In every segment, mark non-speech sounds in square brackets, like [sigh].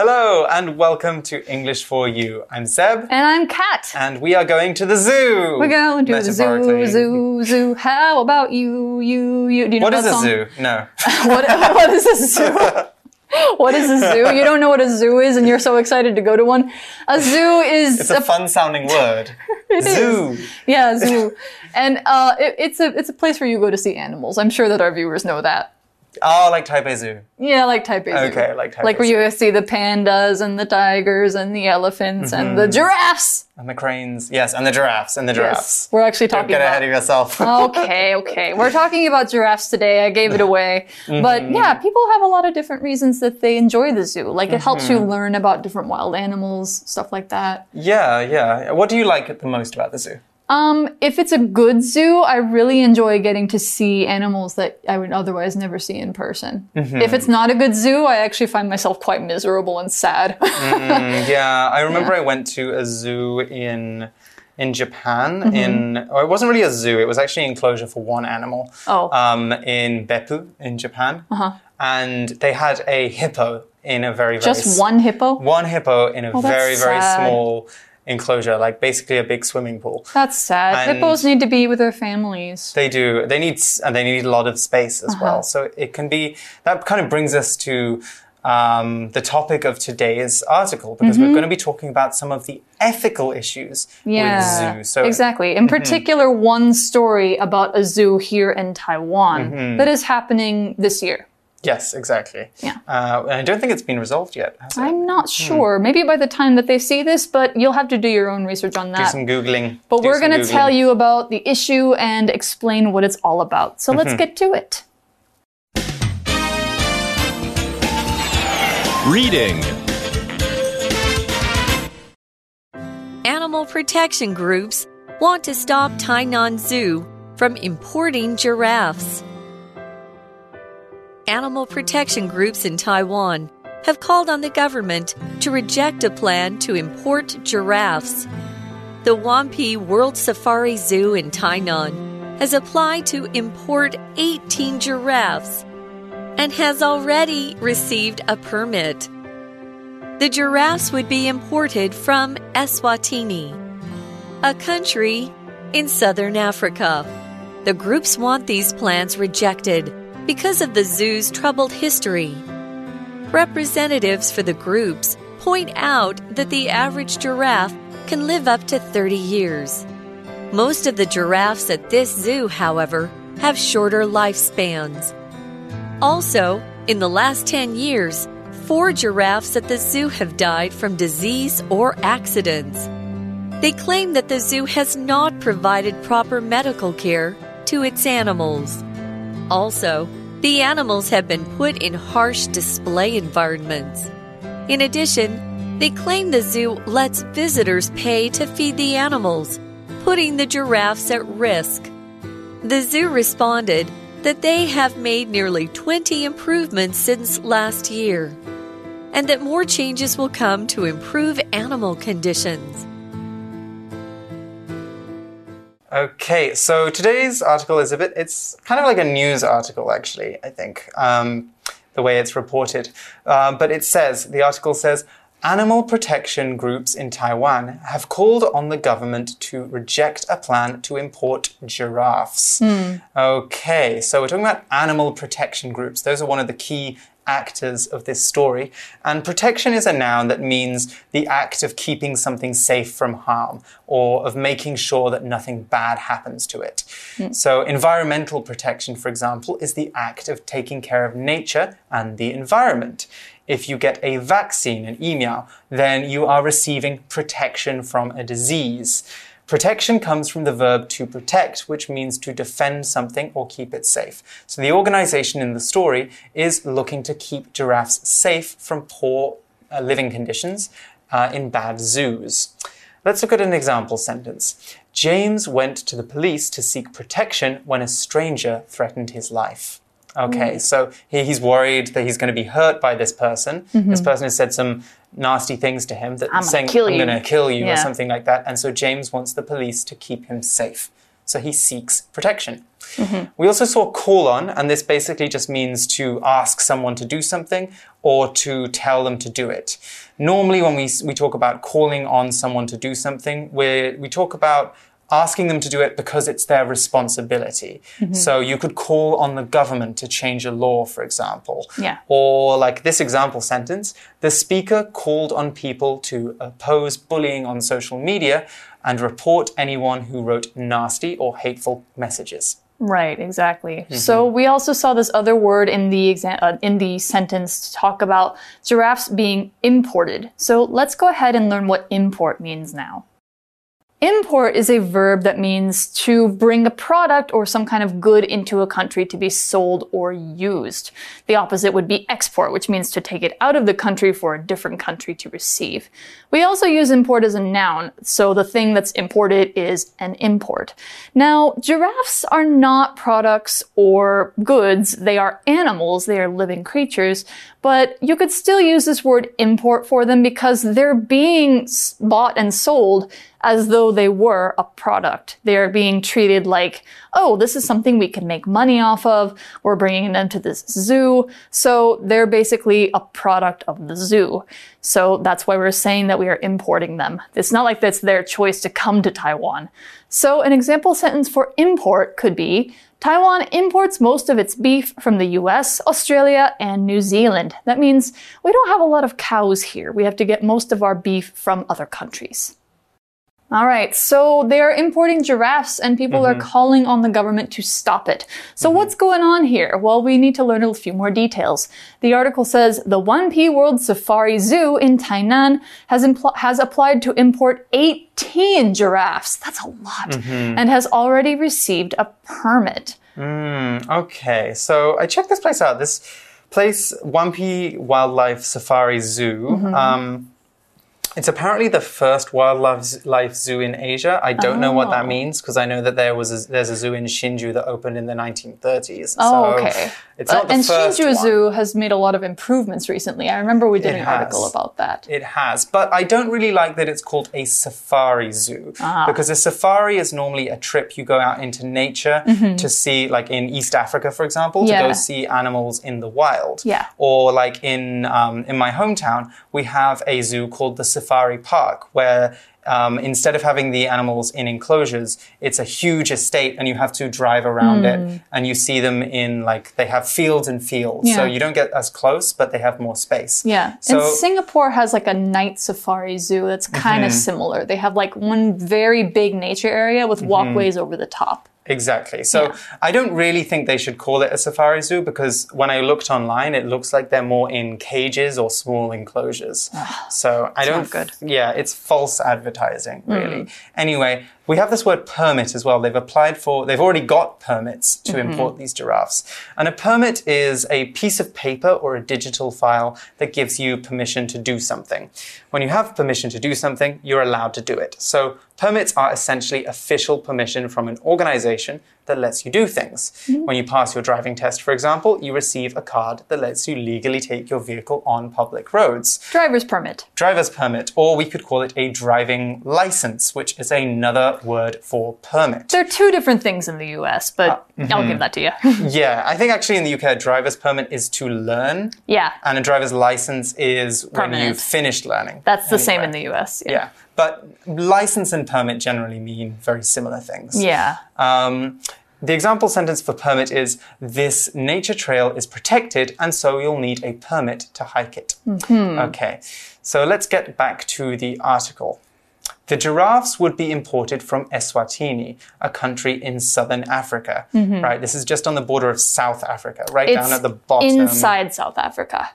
Hello and welcome to English for You. I'm Seb. And I'm Kat. And we are going to the zoo. We're going to the zoo, zoo, zoo. How about you, you, you? Do you know What that is a zoo? No. [laughs] what, [laughs] what is a zoo? [laughs] what is a zoo? You don't know what a zoo is, and you're so excited to go to one. A zoo is It's a fun sounding word. zoo. yeah, zoo, and uh, it, it's a it's a place where you go to see animals. I'm sure that our viewers know that. Oh, like Taipei Zoo. Yeah, like Taipei Zoo. Okay, like Taipei Like where you see the pandas and the tigers and the elephants and Mm-hmm. the giraffes. And the cranes. Yes, and the giraffes. And the giraffes. We're actually talking Don't get about ahead of yourself. [laughs] okay, okay. We're talking about giraffes today. I gave it [laughs] away. But yeah, people have a lot of different reasons that they enjoy the zoo. Like it helps you learn about different wild animals, stuff like that. yeah, yeah. What do you like the most about the zoo? Um, if it's a good zoo, I really enjoy getting to see animals that I would otherwise never see in person. If it's not a good zoo, I actually find myself quite miserable and sad. [laughs] Mm, yeah, I remember I went to a zoo in in Japan. Mm-hmm. In oh, it wasn't really a zoo; it was actually an enclosure for one animal. Oh. um, in Beppu in Japan, uh-huh. and they had a hippo in a very very Just one hippo? one hippo in a that's very very sad. small enclosure, like basically a big swimming pool. That's sad. And- Hippos need to be with their families. They do. They need and they need a lot of space as Uh-huh. well. So it can be that kind of brings us to um, the topic of today's article because Mm-hmm. we're going to be talking about some of the ethical issues Yeah, with zoos. So exactly. In particular, one story about a zoo here in Taiwan Mm-hmm. that is happening this year. Yes, exactly. Yeah. Uh, I don't think it's been resolved yet. Has it? I'm not sure. Maybe by the time that they see this, but you'll have to do your own research on do that. some googling. But do we're going to tell you about the issue and explain what it's all about. So Mm-hmm. let's get to it. Reading. Animal protection groups want to stop Tainan Zoo from importing giraffes. Animal protection groups in Taiwan have called on the government to reject a plan to import giraffes. The Wanpi World Safari Zoo in Tainan has applied to import 18 giraffes and has already received a permit. The giraffes would be imported from Eswatini, a country in southern Africa. The groups want these plans rejected because of the zoo's troubled history. Representatives for the groups point out that the average giraffe can live up to 30 years. Most of the giraffes at this zoo, however, have shorter lifespans. Also, in the last 10 years, four giraffes at the zoo have died from disease or accidents. They claim that the zoo has not provided proper medical care to its animals. Also, the animals have been put in harsh display environments. In addition, they claim the zoo lets visitors pay to feed the animals, putting the giraffes at risk. The zoo responded that they have made nearly 20 improvements since last year, and that more changes will come to improve animal conditions. Okay, so today's article is a bit, it's kind of like a news article, actually, I think, um, the way it's reported. Uh, but it says, the article says, Animal protection groups in Taiwan have called on the government to reject a plan to import giraffes. Okay, so we're talking about animal protection groups. Those are one of the key actors of this story. And protection is a noun that means the act of keeping something safe from harm or of making sure that nothing bad happens to it. Hmm. So, environmental protection, for example, is the act of taking care of nature and the environment. If you get a vaccine, an email, then you are receiving protection from a disease. Protection comes from the verb to protect, which means to defend something or keep it safe. So the organization in the story is looking to keep giraffes safe from poor uh, living conditions uh, in bad zoos. Let's look at an example sentence. James went to the police to seek protection when a stranger threatened his life. Okay, so he, he's worried that he's going to be hurt by this person. This person has said some nasty things to him that I'm saying, I'm going to kill you or something like that. And so James wants the police to keep him safe. So he seeks protection. Mm-hmm. We also saw call on, and this basically just means to ask someone to do something or to tell them to do it. Normally, when we, we talk about calling on someone to do something, we we talk about asking them to do it because it's their responsibility. So you could call on the government to change a law, for example. Yeah. Or like this example sentence, the speaker called on people to oppose bullying on social media and report anyone who wrote nasty or hateful messages. Right, exactly. So we also saw this other word in the exa- uh, in the sentence to talk about giraffes being imported. So let's go ahead and learn what import means now. Import is a verb that means to bring a product or some kind of good into a country to be sold or used. The opposite would be export, which means to take it out of the country for a different country to receive. We also use import as a noun, so the thing that's imported is an import. Now, giraffes are not products or goods, they are animals, they are living creatures, but you could still use this word import for them because they're being bought and sold as though they were a product. They are being treated like, oh, this is something we can make money off of. We're bringing them to this zoo. So they're basically a product of the zoo. So that's why we're saying that we are importing them. It's not like that's their choice to come to Taiwan. So an example sentence for import could be, Taiwan imports most of its beef from the US, Australia, and New Zealand. That means we don't have a lot of cows here. We have to get most of our beef from other countries. All right, so they are importing giraffes and people are mm-hmm. calling on the government to stop it. So mm-hmm. what's going on here? Well, we need to learn a few more details. The article says the Wanpi World Safari Zoo in Tainan has, impl- has applied to import 18 giraffes. That's a lot. Mm-hmm. And has already received a permit. Mm, okay, so I checked this place out. This place, Wanpi Wildlife Safari Zoo. Um, it's apparently the first wildlife zoo in Asia. I don't know what that Oh. means because I know that there was a, there's a zoo in Hsinchu that opened in the 1930s. Oh, so okay. It's Uh, the and first Hsinchu one. Zoo has made a lot of improvements recently. I remember we did It an article about that. It has, but I don't really like that it's called a safari zoo Ah. because a safari is normally a trip you go out into nature to see, like in East Africa, for example, to. Yeah. go see animals in the wild. Yeah. Or like in um, in my hometown, we have a zoo called the Safari Park where. Um, instead of having the animals in enclosures, it's a huge estate, and you have to drive around it, and you see them in like they have fields and fields. So Hmm. You don't get as close, but they have more space. Yeah. So and Singapore has like a night safari zoo that's kind of similar. They have like one very big nature area with walkways over the top. Exactly. So Yeah. I don't really think they should call it a safari zoo because when I looked online, it looks like they're more in cages or small enclosures. so I don't. not good. Yeah, it's false advertising, really. Anyway, we have this word permit as well. They've applied for. They've already got permits to mm-hmm. import these giraffes, and a permit is a piece of paper or a digital file that gives you permission to do something. When you have permission to do something, you're allowed to do it. So permits are essentially official permission from an organization that lets you do things. Mm-hmm. When you pass your driving test, for example, you receive a card that lets you legally take your vehicle on public roads. Driver's permit. Driver's permit, or we could call it a driving license, which is another word for permit. There are two different things in the US, but uh, mm-hmm. I'll give that to you. [laughs] Yeah, I think actually in the UK, a driver's permit is to learn, yeah. and a driver's license is when you've finished learning. That's the same in the US. Yeah. Yeah, but license and permit generally mean very similar things. Yeah. Um, the example sentence for permit is This nature trail is protected, and so you'll need a permit to hike it. Mm-hmm. Okay, so let's get back to the article. The giraffes would be imported from Eswatini, a country in southern Africa. Mm-hmm. Right, this is just on the border of South Africa, right down at the bottom. inside South Africa.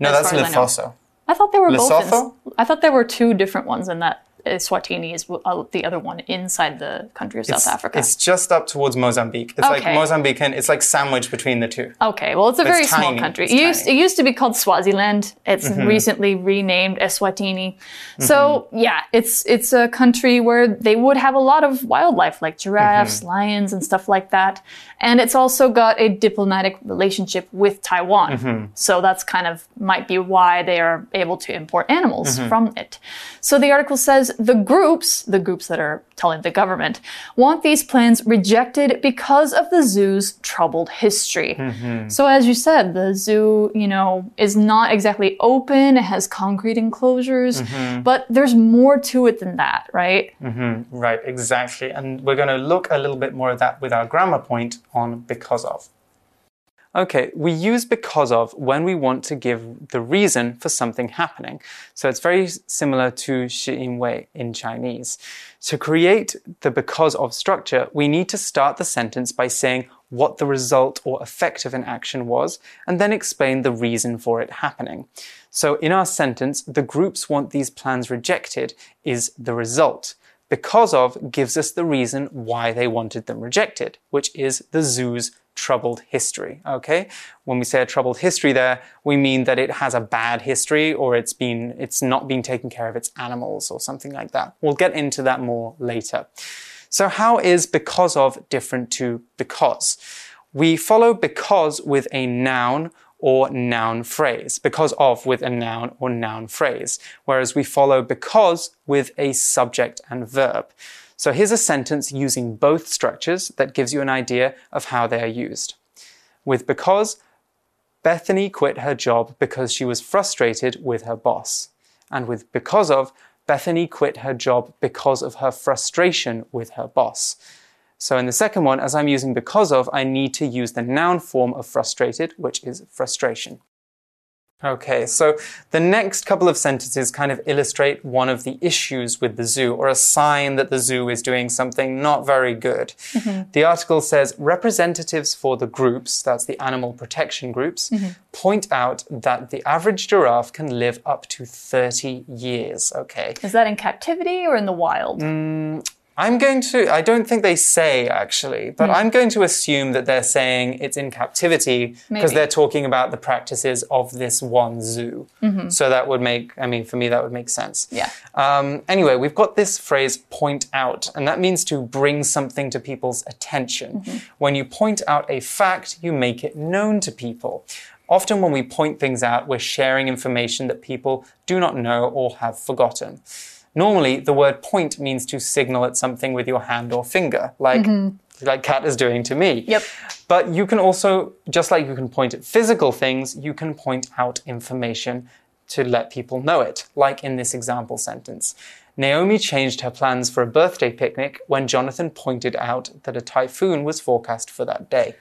no, that's as I. I thought there were both. In, I thought there were two different ones, in that Uh, Swatini is uh, the other one inside the country of South Africa. It's just up towards Mozambique. It's like Okay. Mozambique, and it's like sandwiched between the two. Okay, well, it's a It's very small tiny. country. It used, it used to be called Swaziland. It's mm-hmm. recently renamed Eswatini. So mm-hmm. yeah, it's it's a country where they would have a lot of wildlife like mm-hmm. giraffes, lions, and stuff like that. And it's also got a diplomatic relationship with Taiwan. Mm-hmm. So that's kind of might be why they are able to import animals mm-hmm. from it. So the article says the groups, the groups that are telling the government, want these plans rejected because of the zoo's troubled history. Mm-hmm. So as you said, the zoo, you know, is not exactly open, it has concrete enclosures, but there's more to it than that, right? Right, exactly. And we're going to look a little bit more of that with our grammar point on because of. Okay, we use because of when we want to give the reason for something happening. So it's very similar to shi wei in Chinese. To create the because of structure, we need to start the sentence by saying what the result or effect of an action was, and then explain the reason for it happening. So in our sentence, the groups want these plans rejected is the result. Because of gives us the reason why they wanted them rejected, which is the zoo's troubled history. Okay? When we say a troubled history there, we mean that it has a bad history or it's been, it's not been taking care of its animals or something like that. We'll get into that more later. So how is because of different to because? We follow because with a noun or noun phrase, because of with a noun or noun phrase, whereas we follow because with a subject and verb. So here's a sentence using both structures that gives you an idea of how they are used. With because, Bethany quit her job because she was frustrated with her boss. And with because of, Bethany quit her job because of her frustration with her boss. So in the second one, as I'm using because of, I need to use the noun form of frustrated, which is frustration. Okay, so the next couple of sentences kind of illustrate one of the issues with the zoo or a sign that the zoo is doing something not very good. Mm-hmm. The article says representatives for the groups, that's the animal protection groups, mm-hmm. point out that the average giraffe can live up to 30 years. Okay. Is that in captivity or in the wild? Mm, I'm going to, I don't think they say actually, but hmm. I'm going to assume that they're saying it's in captivity because they're talking about the practices of this one zoo. Mm-hmm. So that would make, I mean, for me, that would make sense. Yeah. Um, anyway, we've got this phrase point out, and that means to bring something to people's attention. Mm-hmm. When you point out a fact, you make it known to people. Often, when we point things out, we're sharing information that people do not know or have forgotten. Normally, the word point means to signal at something with your hand or finger, like mm-hmm. like Kat is doing to me. Yep. But you can also, just like you can point at physical things, you can point out information to let people know it, like in this example sentence. Naomi changed her plans for a birthday picnic when Jonathan pointed out that a typhoon was forecast for that day.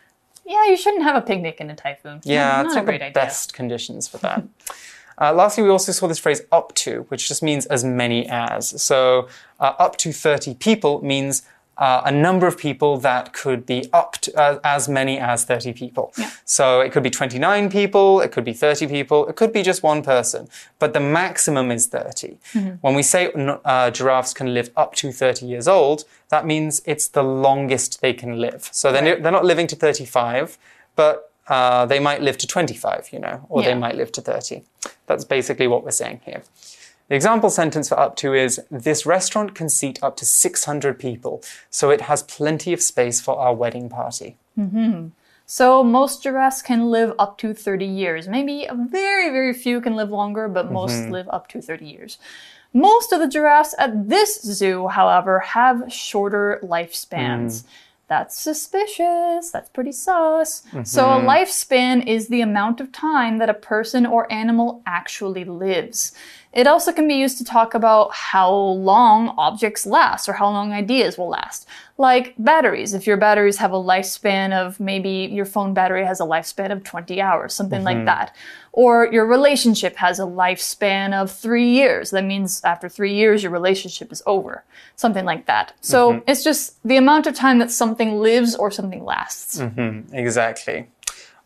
Yeah, you shouldn't have a picnic in a typhoon. Yeah, not, it's a not great the idea. best conditions for that. [laughs] uh, lastly, we also saw this phrase up to, which just means as many as. So uh, up to 30 people means uh, a number of people that could be up to uh, as many as 30 people. So it could be 29 people, it could be 30 people, it could be just one person, but the maximum is 30. When we say uh, giraffes can live up to 30 years old, that means it's the longest they can live. So they're, Right. they're not living to 35, but uh, they might live to 25, you know, or Yeah. they might live to 30. That's basically what we're saying here. The example sentence for up to is This restaurant can seat up to 600 people, so it has plenty of space for our wedding party. Mm-hmm. So most giraffes can live up to 30 years. Maybe a very, very few can live longer, but most mm-hmm. live up to 30 years. Most of the giraffes at this zoo, however, have shorter lifespans. Mm. That's suspicious. That's pretty sus. So, a mm-hmm. lifespan is the amount of time that a person or animal actually lives. It also can be used to talk about how long objects last or how long ideas will last. Like batteries. If your batteries have a lifespan of maybe your phone battery has a lifespan of 20 hours, something like mm-hmm. that. Or your relationship has a lifespan of three years. That means after three years, your relationship is over. Something like that. So mm-hmm. it's just the amount of time that something lives or something lasts. Mm-hmm. Exactly.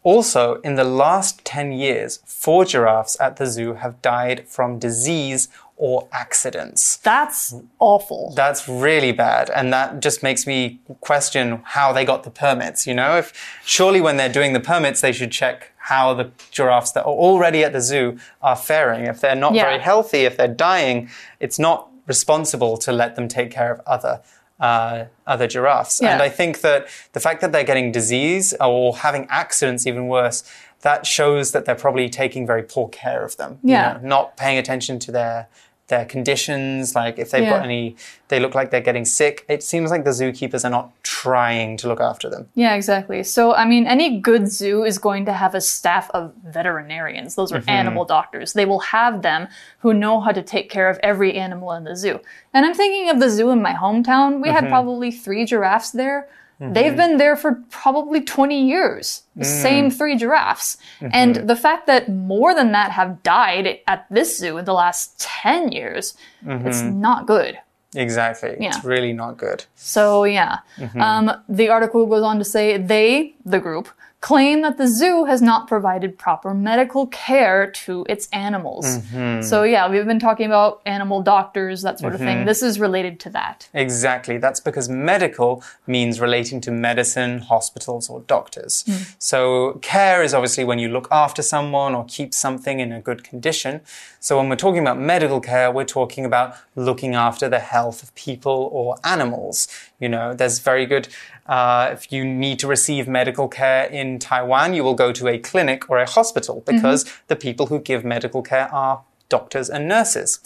Also, in the last 10 years, four giraffes at the zoo have died from disease or accidents. That's awful. That's really bad. And that just makes me question how they got the permits. You know, if surely when they're doing the permits, they should check how the giraffes that are already at the zoo are faring. If they're not Yeah. very healthy, if they're dying, it's not responsible to let them take care of other. Uh, other giraffes. And I think that the fact that they're getting disease or having accidents, even worse, that shows that they're probably taking very poor care of them. you know, not paying attention to their their conditions, like if they've Yeah. got any, they look like they're getting sick. It seems like the zookeepers are not trying to look after them. Yeah, exactly. So, I mean, any good zoo is going to have a staff of veterinarians. Those are mm-hmm. animal doctors. They will have them who know how to take care of every animal in the zoo. And I'm thinking of the zoo in my hometown. We had mm-hmm. probably three giraffes there. They've mm-hmm. been there for probably 20 years. The mm. same three giraffes. And mm-hmm. the fact that more than that have died at this zoo in the last 10 years, it's mm-hmm. not good. Exactly. Yeah. It's really not good. So yeah, um, the article goes on to say they, the group, claim that the zoo has not provided proper medical care to its animals. Mm-hmm. So yeah, we've been talking about animal doctors, that sort of thing. Mm-hmm. This is related to that. Exactly. That's because medical means relating to medicine, hospitals, or doctors. Hmm. So, care is obviously when you look after someone or keep something in a good condition. So, when we're talking about medical care, we're talking about looking after the health of people or animals. You know, there's very good, uh, if you need to receive medical care in Taiwan, you will go to a clinic or a hospital because the people who give medical care are doctors and nurses.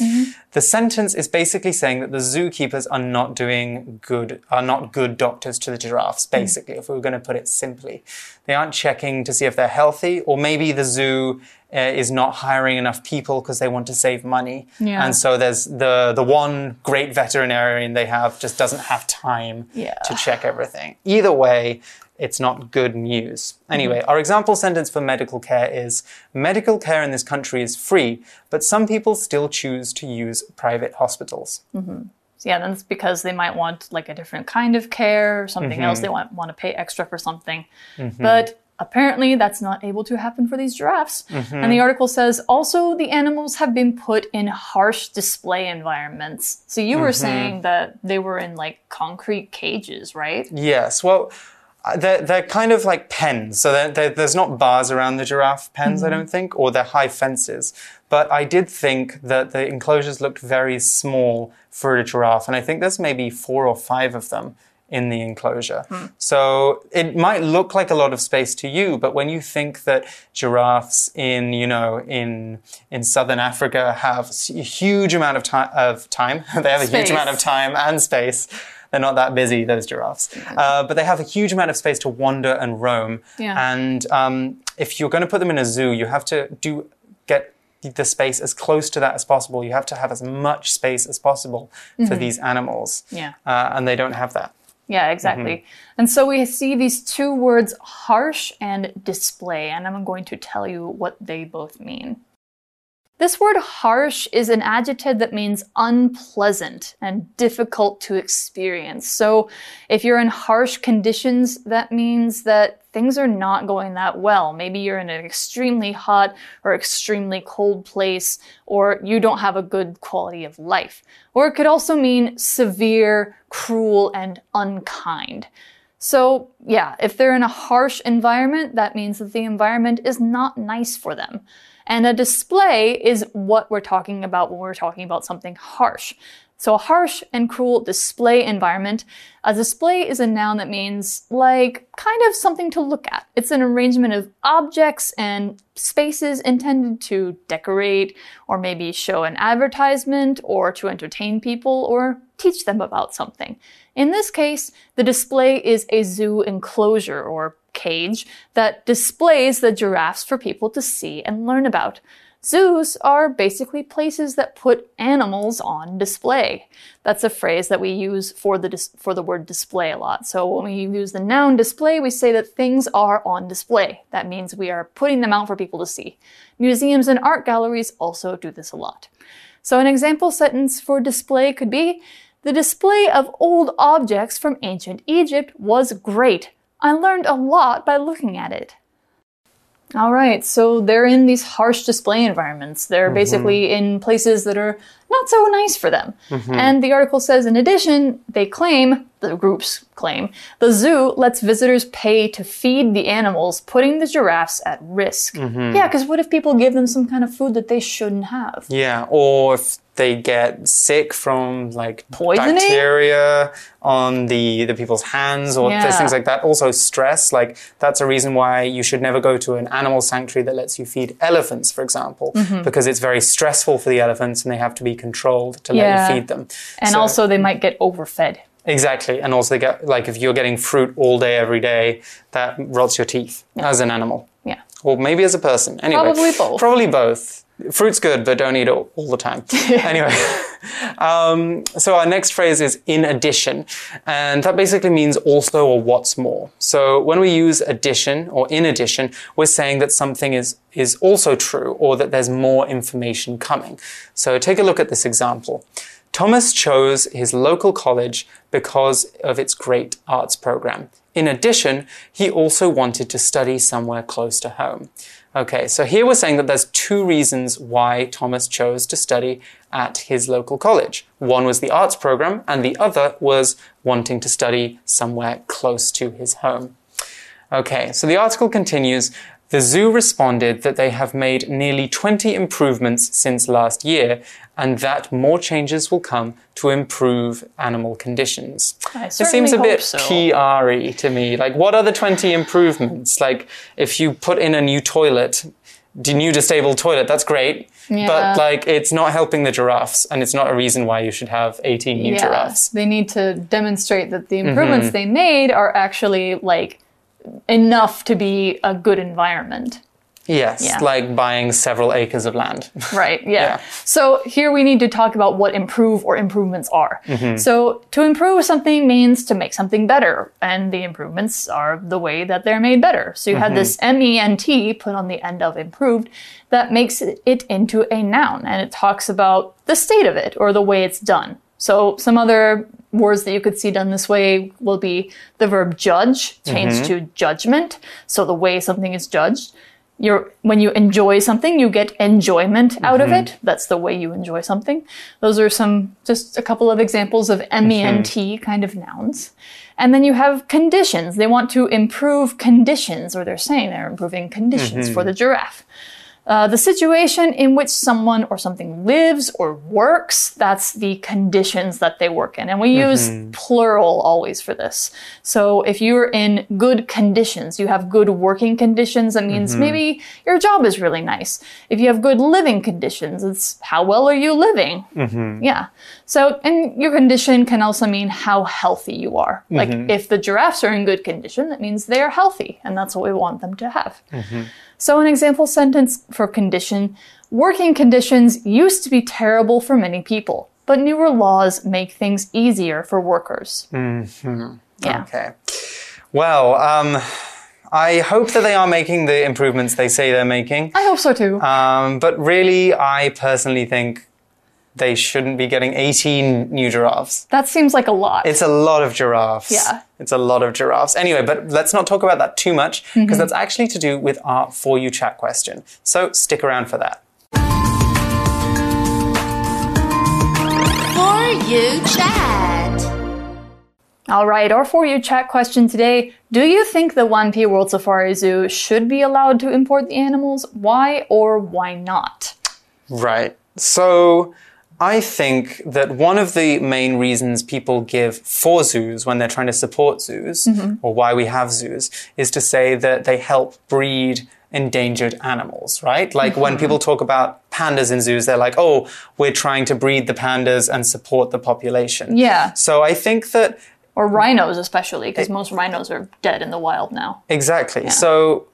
The sentence is basically saying that the zookeepers are not doing good, are not good doctors to the giraffes, basically, if we were going to put it simply. They aren't checking to see if they're healthy, or maybe the zoo uh, is not hiring enough people because they want to save money. Yeah. And so there's the, the one great veterinarian they have just doesn't have time Yeah. to check everything. Either way, it's not good news. Mm-hmm. Anyway, our example sentence for medical care is medical care in this country is free, but some people still choose to use private hospitals. Mm-hmm. So yeah, that's because they might want like a different kind of care or something else. Mm-hmm. They want want to pay extra for something, but apparently that's not able to happen for these giraffes. And the article says also the animals have been put in harsh display environments. So you were saying that they were in like concrete cages, right? Yes, well, Uh, they're, they're kind of like pens. So they're, they're, there's not bars around the giraffe pens, I mm-hmm. don't think, or they're high fences. But I did think that the enclosures looked very small for a giraffe, and I think there's maybe four or five of them in the enclosure. Hmm. So it might look like a lot of space to you, but when you think that giraffes in, you know, in in southern Africa have a huge amount of time of time, [laughs] they have a huge amount of time and space. They're not that busy, those giraffes, uh, but they have a huge amount of space to wander and roam. Yeah. And um, if you're going to put them in a zoo, you have to do get the space as close to that as possible. You have to have as much space as possible for these animals. Yeah. Uh, and they don't have that. Yeah, exactly. And so we see these two words, harsh and display, and I'm going to tell you what they both mean. This word harsh is an adjective that means unpleasant and difficult to experience. So if you're in harsh conditions, that means that things are not going that well. Maybe you're in an extremely hot or extremely cold place, or you don't have a good quality of life. Or it could also mean severe, cruel, and unkind. So, yeah, if they're in a harsh environment, that means that the environment is not nice for them. And a display is what we're talking about when we're talking about something harsh. So, a harsh and cruel display environment. A display is a noun that means like kind of something to look at. It's an arrangement of objects and spaces intended to decorate or maybe show an advertisement or to entertain people or teach them about something. In this case, the display is a zoo enclosure or cage that displays the giraffes for people to see and learn about. Zoos are basically places that put animals on display. That's a phrase that we use for the for the word display a lot. So when we use the noun display, we say that things are on display. That means we are putting them out for people to see. Museums and art galleries also do this a lot. So an example sentence for display could be The display of old objects from ancient Egypt was great. I learned a lot by looking at it. All right, so they're in these harsh display environments. They're mm-hmm. basically in places that are not so nice for them. And the article says, in addition, they claim, the groups claim, the zoo lets visitors pay to feed the animals, putting the giraffes at risk. Yeah, because what if people give them some kind of food that they shouldn't have? Yeah, or if they get sick from like Poisoning? bacteria on the the people's hands or Yeah. things like that. Also stress, like that's a reason why you should never go to an animal sanctuary that lets you feed elephants, for example, Mm-hmm. because it's very stressful for the elephants and they have to be controlled to let you feed them. And So- also, they might get overfed. Exactly. And also, they get, like, if you're getting fruit all day, every day, that rots your teeth as an animal. Yeah. Or maybe as a person. Anyway, Probably both. Probably both. Fruit's good, but don't eat it all the time. [laughs] anyway, um, so our next phrase is in addition, and that basically means also or what's more. So when we use addition or in addition, we're saying that something is is also true or that there's more information coming. So take a look at this example. Thomas chose his local college because of its great arts program. In addition, he also wanted to study somewhere close to home. Okay, so here we're saying that there's two reasons why Thomas chose to study at his local college. One was the arts program, and the other was wanting to study somewhere close to his home. Okay, so the article continues. The zoo responded that they have made nearly 20 improvements since last year and that more changes will come to improve animal conditions. I It seems a bit so. PR-y to me. Like, what are the 20 improvements? Like, if you put in a new toilet, the new disabled toilet, that's great. Yeah. But, like, it's not helping the giraffes, and it's not a reason why you should have 18 new Yeah, giraffes. they need to demonstrate that the improvements Mm-hmm. they made are actually like enough to be a good environment. Yes, Yeah. like buying several acres of land. [laughs] Right, yeah. Yeah. So here we need to talk about what improve or improvements are. Mm-hmm. So to improve something means to make something better, and the improvements are the way that they're made better. So you have this Mm-hmm. MENT put on the end of improved that makes it into a noun, and it talks about the state of it or the way it's done. So some other words that you could see done this way will be the verb judge changed mm-hmm. to judgment. So the way something is judged. You're, when you enjoy something, you get enjoyment out of mm-hmm. it. That's the way you enjoy something. Those are some, just a couple of examples of MENT mm-hmm. kind of nouns. And then you have conditions. They want to improve conditions, or they're saying they're improving conditions for the giraffe. Uh, the situation in which someone or something lives or works, that's the conditions that they work in. And we use mm-hmm. plural always for this. So if you're in good conditions, you have good working conditions, that means mm-hmm. maybe your job is really nice. If you have good living conditions, it's how well are you living? Mm-hmm. Yeah. So, and your condition can also mean how healthy you are. Like if the giraffes are in good condition, that means they are healthy, and that's what we want them to have. So, an example sentence for condition working conditions used to be terrible for many people, but newer laws make things easier for workers. Hmm. Yeah. Okay. Well, um, I hope that they are making the improvements they say they're making. I hope so too. Um, but really, I personally think they shouldn't be getting 18 new giraffes. that seems like a lot. It's a lot of giraffes. Yeah. It's a lot of giraffes. Anyway, but let's not talk about that too much because mm-hmm. that's actually to do with our For You chat question. So stick around for that. For you chat. All right, our For You chat question today Do you think the Wanpi World Safari Zoo should be allowed to import the animals? Why or why not? Right. So I think that one of the main reasons people give for zoos when they're trying to support zoos mm-hmm. or why we have zoos is to say that they help breed endangered animals, right? Like when mm-hmm. people talk about pandas in zoos, they're like, oh, we're trying to breed the pandas and support the population. Yeah. So I think that Or rhinos, especially, because most rhinos are dead in the wild now. Exactly. So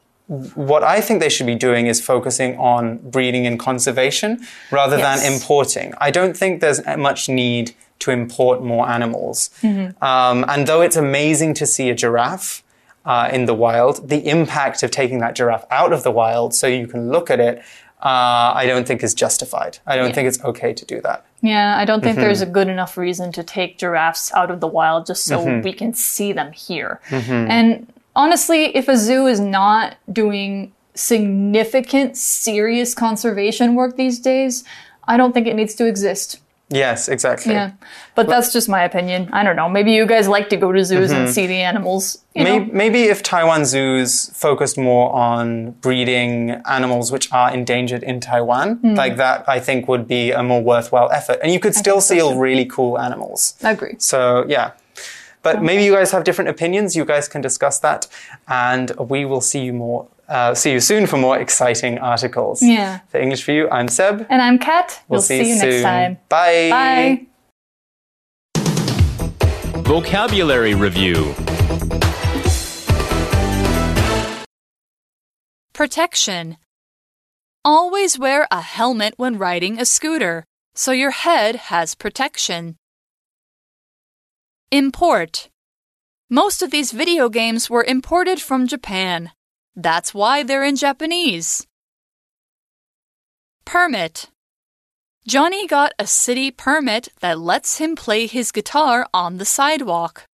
what I think they should be doing is focusing on breeding and conservation rather Yes. than importing. I don't think there's much need to import more animals. Um, and though it's amazing to see a giraffe uh, in the wild, the impact of taking that giraffe out of the wild so you can look at it, uh, I don't think is justified. I don't think it's okay to do that. Yeah, I don't think Mm-hmm. there's a good enough reason to take giraffes out of the wild just so Mm-hmm. we can see them here. And honestly, if a zoo is not doing significant, serious conservation work these days, I don't think it needs to exist. Yes, exactly. Yeah. But that's just my opinion. I don't know. Maybe you guys like to go to zoos and see the animals. You know? Maybe, maybe if Taiwan zoos focused more on breeding animals which are endangered in Taiwan, Hmm. like that, I think would be a more worthwhile effort. And you could still see really cool animals. I agree. So, yeah. But maybe you guys have different opinions. You guys can discuss that. And we will see you more Uh, see you soon for more exciting articles. Yeah. For English for You, I'm Seb. And I'm Kat. We'll we'll see, see, you soon. next time. Bye. Bye. Vocabulary Review Protection. Always wear a helmet when riding a scooter, so your head has protection. Import. Most of these video games were imported from Japan. That's why they're in Japanese. Permit. Johnny got a city permit that lets him play his guitar on the sidewalk.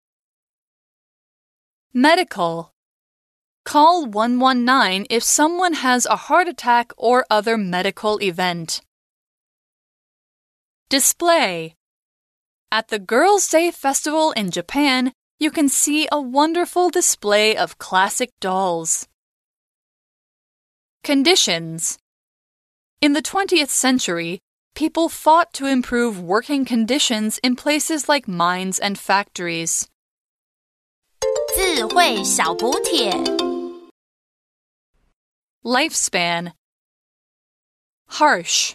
Medical. Call 119 if someone has a heart attack or other medical event. Display. At the Girls' Day Festival in Japan, you can see a wonderful display of classic dolls. Conditions. In the 20th century, people fought to improve working conditions in places like mines and factories. 智慧小补帖。 Lifespan. Harsh.